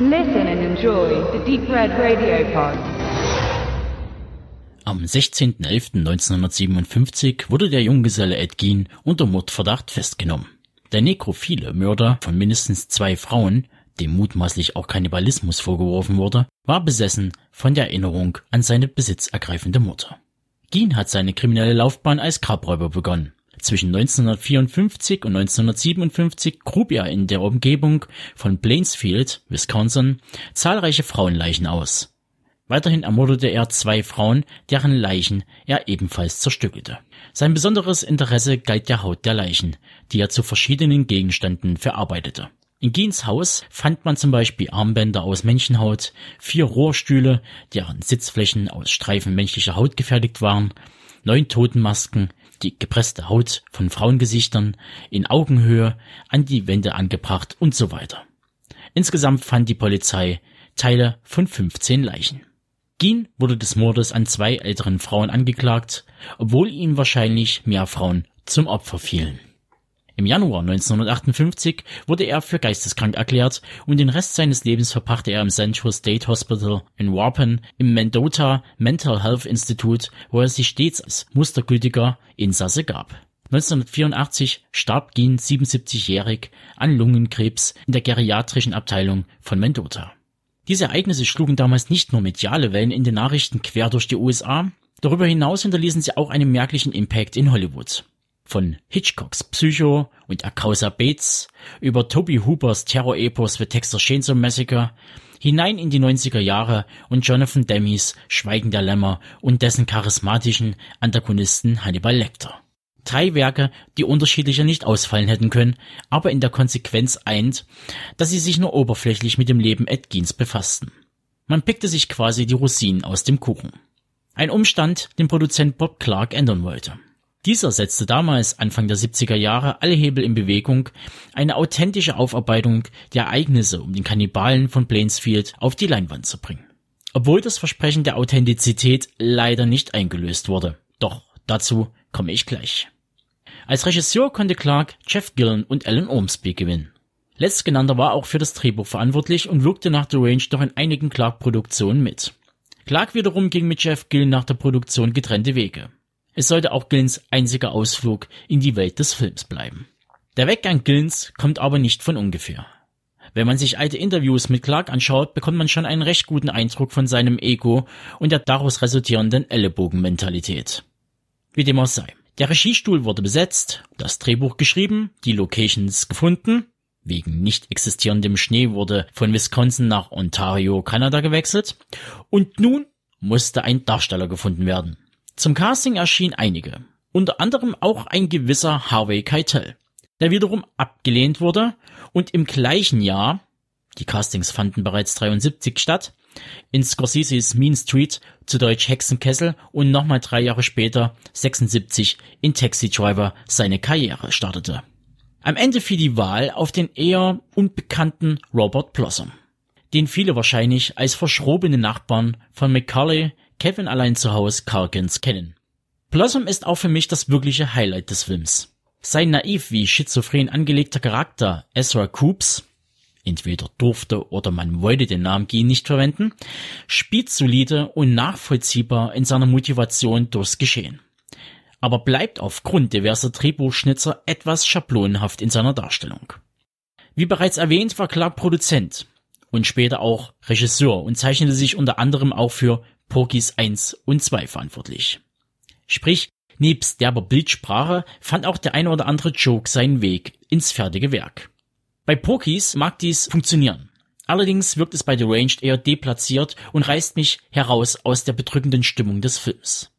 Listen and enjoy the Deep Red Radio Pod. Am 16.11.1957 wurde der Junggeselle Ed Gein unter Mordverdacht festgenommen. Der nekrophile Mörder von mindestens zwei Frauen, dem mutmaßlich auch Kannibalismus vorgeworfen wurde, war besessen von der Erinnerung an seine besitzergreifende Mutter. Gein hat seine kriminelle Laufbahn als Grabräuber begonnen. Zwischen 1954 und 1957 grub er in der Umgebung von Plainsfield, Wisconsin, zahlreiche Frauenleichen aus. Weiterhin ermordete er zwei Frauen, deren Leichen er ebenfalls zerstückelte. Sein besonderes Interesse galt der Haut der Leichen, die er zu verschiedenen Gegenständen verarbeitete. In Geens Haus fand man zum Beispiel Armbänder aus Menschenhaut, vier Rohrstühle, deren Sitzflächen aus Streifen menschlicher Haut gefertigt waren, neun Totenmasken, die gepresste Haut von Frauengesichtern in Augenhöhe an die Wände angebracht und so weiter. Insgesamt fand die Polizei Teile von 15 Leichen. Geen wurde des Mordes an zwei älteren Frauen angeklagt, obwohl ihm wahrscheinlich mehr Frauen zum Opfer fielen. Im Januar 1958 wurde er für geisteskrank erklärt und den Rest seines Lebens verbrachte er im Central State Hospital in Warpen im Mendota Mental Health Institute, wo er sich stets als mustergültiger Insasse gab. 1984 starb Geen 77-jährig an Lungenkrebs in der geriatrischen Abteilung von Mendota. Diese Ereignisse schlugen damals nicht nur mediale Wellen in den Nachrichten quer durch die USA, darüber hinaus hinterließen sie auch einen merklichen Impact in Hollywood. Von Hitchcocks Psycho und Akausa Bates über Toby Hoopers Terror-Epos The Texas Chainsaw Massacre hinein in die 90er Jahre und Jonathan Demme's Schweigen der Lämmer und dessen charismatischen Antagonisten Hannibal Lecter. Drei Werke, die unterschiedlicher nicht ausfallen hätten können, aber in der Konsequenz eint, dass sie sich nur oberflächlich mit dem Leben Edgins befassten. Man pickte sich quasi die Rosinen aus dem Kuchen. Ein Umstand, den Produzent Bob Clark ändern wollte. Dieser setzte damals, Anfang der 70er Jahre, alle Hebel in Bewegung, eine authentische Aufarbeitung der Ereignisse um den Kannibalen von Plainsfield auf die Leinwand zu bringen. Obwohl das Versprechen der Authentizität leider nicht eingelöst wurde. Doch dazu komme ich gleich. Als Regisseur konnte Clark Jeff Gillen und Alan Ormsby gewinnen. Letztgenannter war auch für das Drehbuch verantwortlich und wirkte nach The Range doch in einigen Clark-Produktionen mit. Clark wiederum ging mit Jeff Gillen nach der Produktion getrennte Wege. Es sollte auch Gillens einziger Ausflug in die Welt des Films bleiben. Der Weggang Gillens kommt aber nicht von ungefähr. Wenn man sich alte Interviews mit Clark anschaut, bekommt man schon einen recht guten Eindruck von seinem Ego und der daraus resultierenden Ellenbogenmentalität. Wie dem auch sei. Der Regiestuhl wurde besetzt, das Drehbuch geschrieben, die Locations gefunden. Wegen nicht existierendem Schnee wurde von Wisconsin nach Ontario, Kanada gewechselt. Und nun musste ein Darsteller gefunden werden. Zum Casting erschienen einige. Unter anderem auch ein gewisser Harvey Keitel, der wiederum abgelehnt wurde und im gleichen Jahr, die Castings fanden bereits 73 statt, in Scorseses Mean Street, zu Deutsch Hexenkessel und nochmal drei Jahre später, 76, in Taxi Driver seine Karriere startete. Am Ende fiel die Wahl auf den eher unbekannten Robert Blossom, den viele wahrscheinlich als verschrobene Nachbarn von Macaulay, Kevin allein zu Hause, Carkins kennen. Blossom ist auch für mich das wirkliche Highlight des Films. Sein naiv wie schizophren angelegter Charakter Ezra Coops entweder durfte oder man wollte den Namen Guy nicht verwenden, spielt solide und nachvollziehbar in seiner Motivation durchs Geschehen. Aber bleibt aufgrund diverser Drehbuchschnitzer etwas schablonenhaft in seiner Darstellung. Wie bereits erwähnt, war Clark Produzent und später auch Regisseur und zeichnete sich unter anderem auch für Porkys 1 und 2 verantwortlich. Sprich, nebst derber Bildsprache fand auch der eine oder andere Joke seinen Weg ins fertige Werk. Bei Porkies mag dies funktionieren. Allerdings wirkt es bei The Ranged eher deplatziert und reißt mich heraus aus der bedrückenden Stimmung des Films.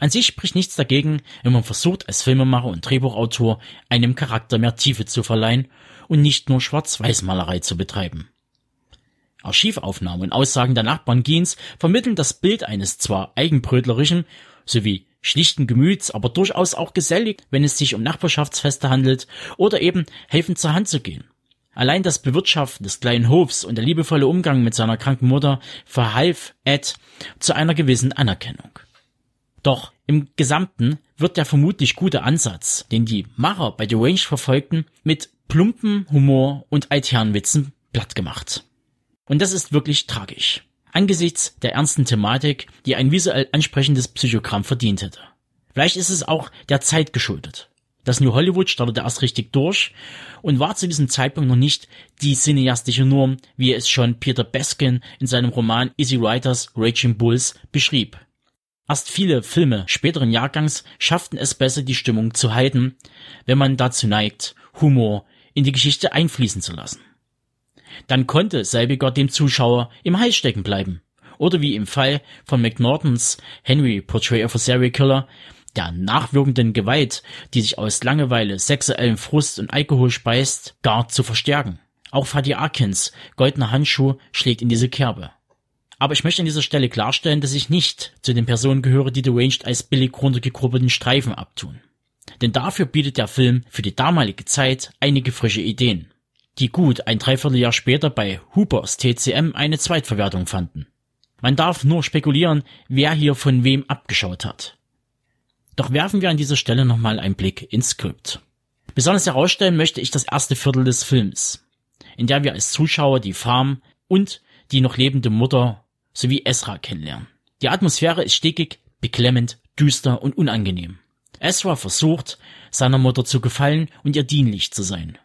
An sich spricht nichts dagegen, wenn man versucht, als Filmemacher und Drehbuchautor einem Charakter mehr Tiefe zu verleihen und nicht nur Schwarz-Weiß-Malerei zu betreiben. Archivaufnahmen und Aussagen der Nachbarn Geens vermitteln das Bild eines zwar eigenbrötlerischen sowie schlichten Gemüts, aber durchaus auch gesellig, wenn es sich um Nachbarschaftsfeste handelt oder eben helfend zur Hand zu gehen. Allein das Bewirtschaften des kleinen Hofs und der liebevolle Umgang mit seiner kranken Mutter verhalf Ed zu einer gewissen Anerkennung. Doch im Gesamten wird der vermutlich gute Ansatz, den die Macher bei The Range verfolgten, mit plumpen Humor und Altherrenwitzen plattgemacht. Und das ist wirklich tragisch. Angesichts der ernsten Thematik, die ein visuell ansprechendes Psychogramm verdient hätte. Vielleicht ist es auch der Zeit geschuldet. Das New Hollywood startete erst richtig durch und war zu diesem Zeitpunkt noch nicht die cineastische Norm, wie es schon Peter Baskin in seinem Roman Easy Writers Raging Bulls beschrieb. Erst viele Filme späteren Jahrgangs schafften es besser, die Stimmung zu halten, wenn man dazu neigt, Humor in die Geschichte einfließen zu lassen. Dann konnte selbiger dem Zuschauer im Hals stecken bleiben. Oder wie im Fall von McNaughtons Henry Portrait of a Serial Killer, der nachwirkenden Gewalt, die sich aus Langeweile, sexuellem Frust und Alkohol speist, gar zu verstärken. Auch Fatih Akins goldener Handschuh schlägt in diese Kerbe. Aber ich möchte an dieser Stelle klarstellen, dass ich nicht zu den Personen gehöre, die Deranged als billig runtergekurbelten Streifen abtun. Denn dafür bietet der Film für die damalige Zeit einige frische Ideen, die gut ein Dreivierteljahr später bei Hoopers TCM eine Zweitverwertung fanden. Man darf nur spekulieren, wer hier von wem abgeschaut hat. Doch werfen wir an dieser Stelle nochmal einen Blick ins Skript. Besonders herausstellen möchte ich das erste Viertel des Films, in der wir als Zuschauer die Farm und die noch lebende Mutter sowie Esra kennenlernen. Die Atmosphäre ist stickig, beklemmend, düster und unangenehm. Ezra versucht, seiner Mutter zu gefallen und ihr dienlich zu sein,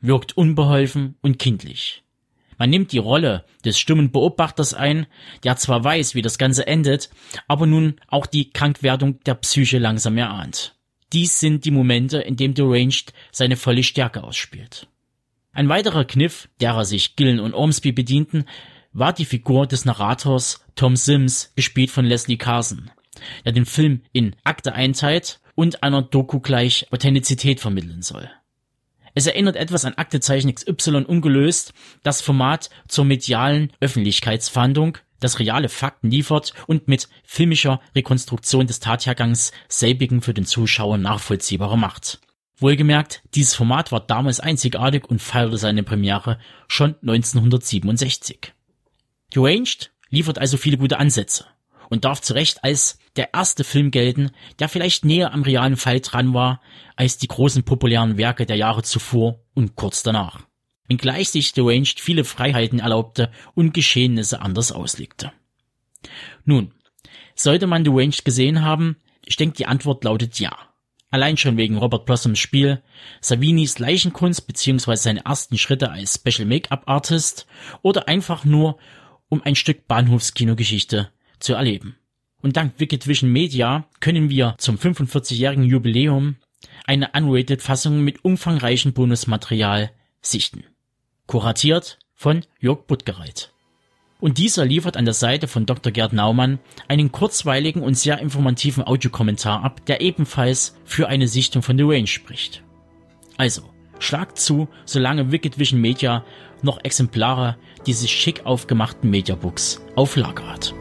wirkt unbeholfen und kindlich. Man nimmt die Rolle des stummen Beobachters ein, der zwar weiß, wie das Ganze endet, aber nun auch die Krankwerdung der Psyche langsam erahnt. Dies sind die Momente, in dem Deranged seine volle Stärke ausspielt. Ein weiterer Kniff, derer sich Gillen und Ormsby bedienten, war die Figur des Narrators Tom Sims, gespielt von Leslie Carson, der den Film in Akte einteilt und einer Doku gleich Authentizität vermitteln soll. Es erinnert etwas an Aktezeichen XY ungelöst, das Format zur medialen Öffentlichkeitsfahndung, das reale Fakten liefert und mit filmischer Rekonstruktion des Tathergangs selbigen für den Zuschauer nachvollziehbarer macht. Wohlgemerkt, dieses Format war damals einzigartig und feierte seine Premiere schon 1967. Deranged liefert also viele gute Ansätze und darf zu Recht als der erste Film gelten, der vielleicht näher am realen Fall dran war als die großen populären Werke der Jahre zuvor und kurz danach. Wenngleich sich Deranged viele Freiheiten erlaubte und Geschehnisse anders auslegte. Nun, sollte man Deranged gesehen haben, ich denke die Antwort lautet ja. Allein schon wegen Robert Blossoms Spiel, Savinis Leichenkunst bzw. seine ersten Schritte als Special Make-up Artist oder einfach nur um ein Stück Bahnhofskinogeschichte zu erleben. Und dank Wicked Vision Media können wir zum 45-jährigen Jubiläum eine unrated Fassung mit umfangreichem Bonusmaterial sichten. Kuratiert von Jörg Buttgereit. Und dieser liefert an der Seite von Dr. Gerd Naumann einen kurzweiligen und sehr informativen Audiokommentar ab, der ebenfalls für eine Sichtung von The Range spricht. Also, schlagt zu, solange Wicked Vision Media noch Exemplare dieses schick aufgemachten Mediabooks auf Lager hat.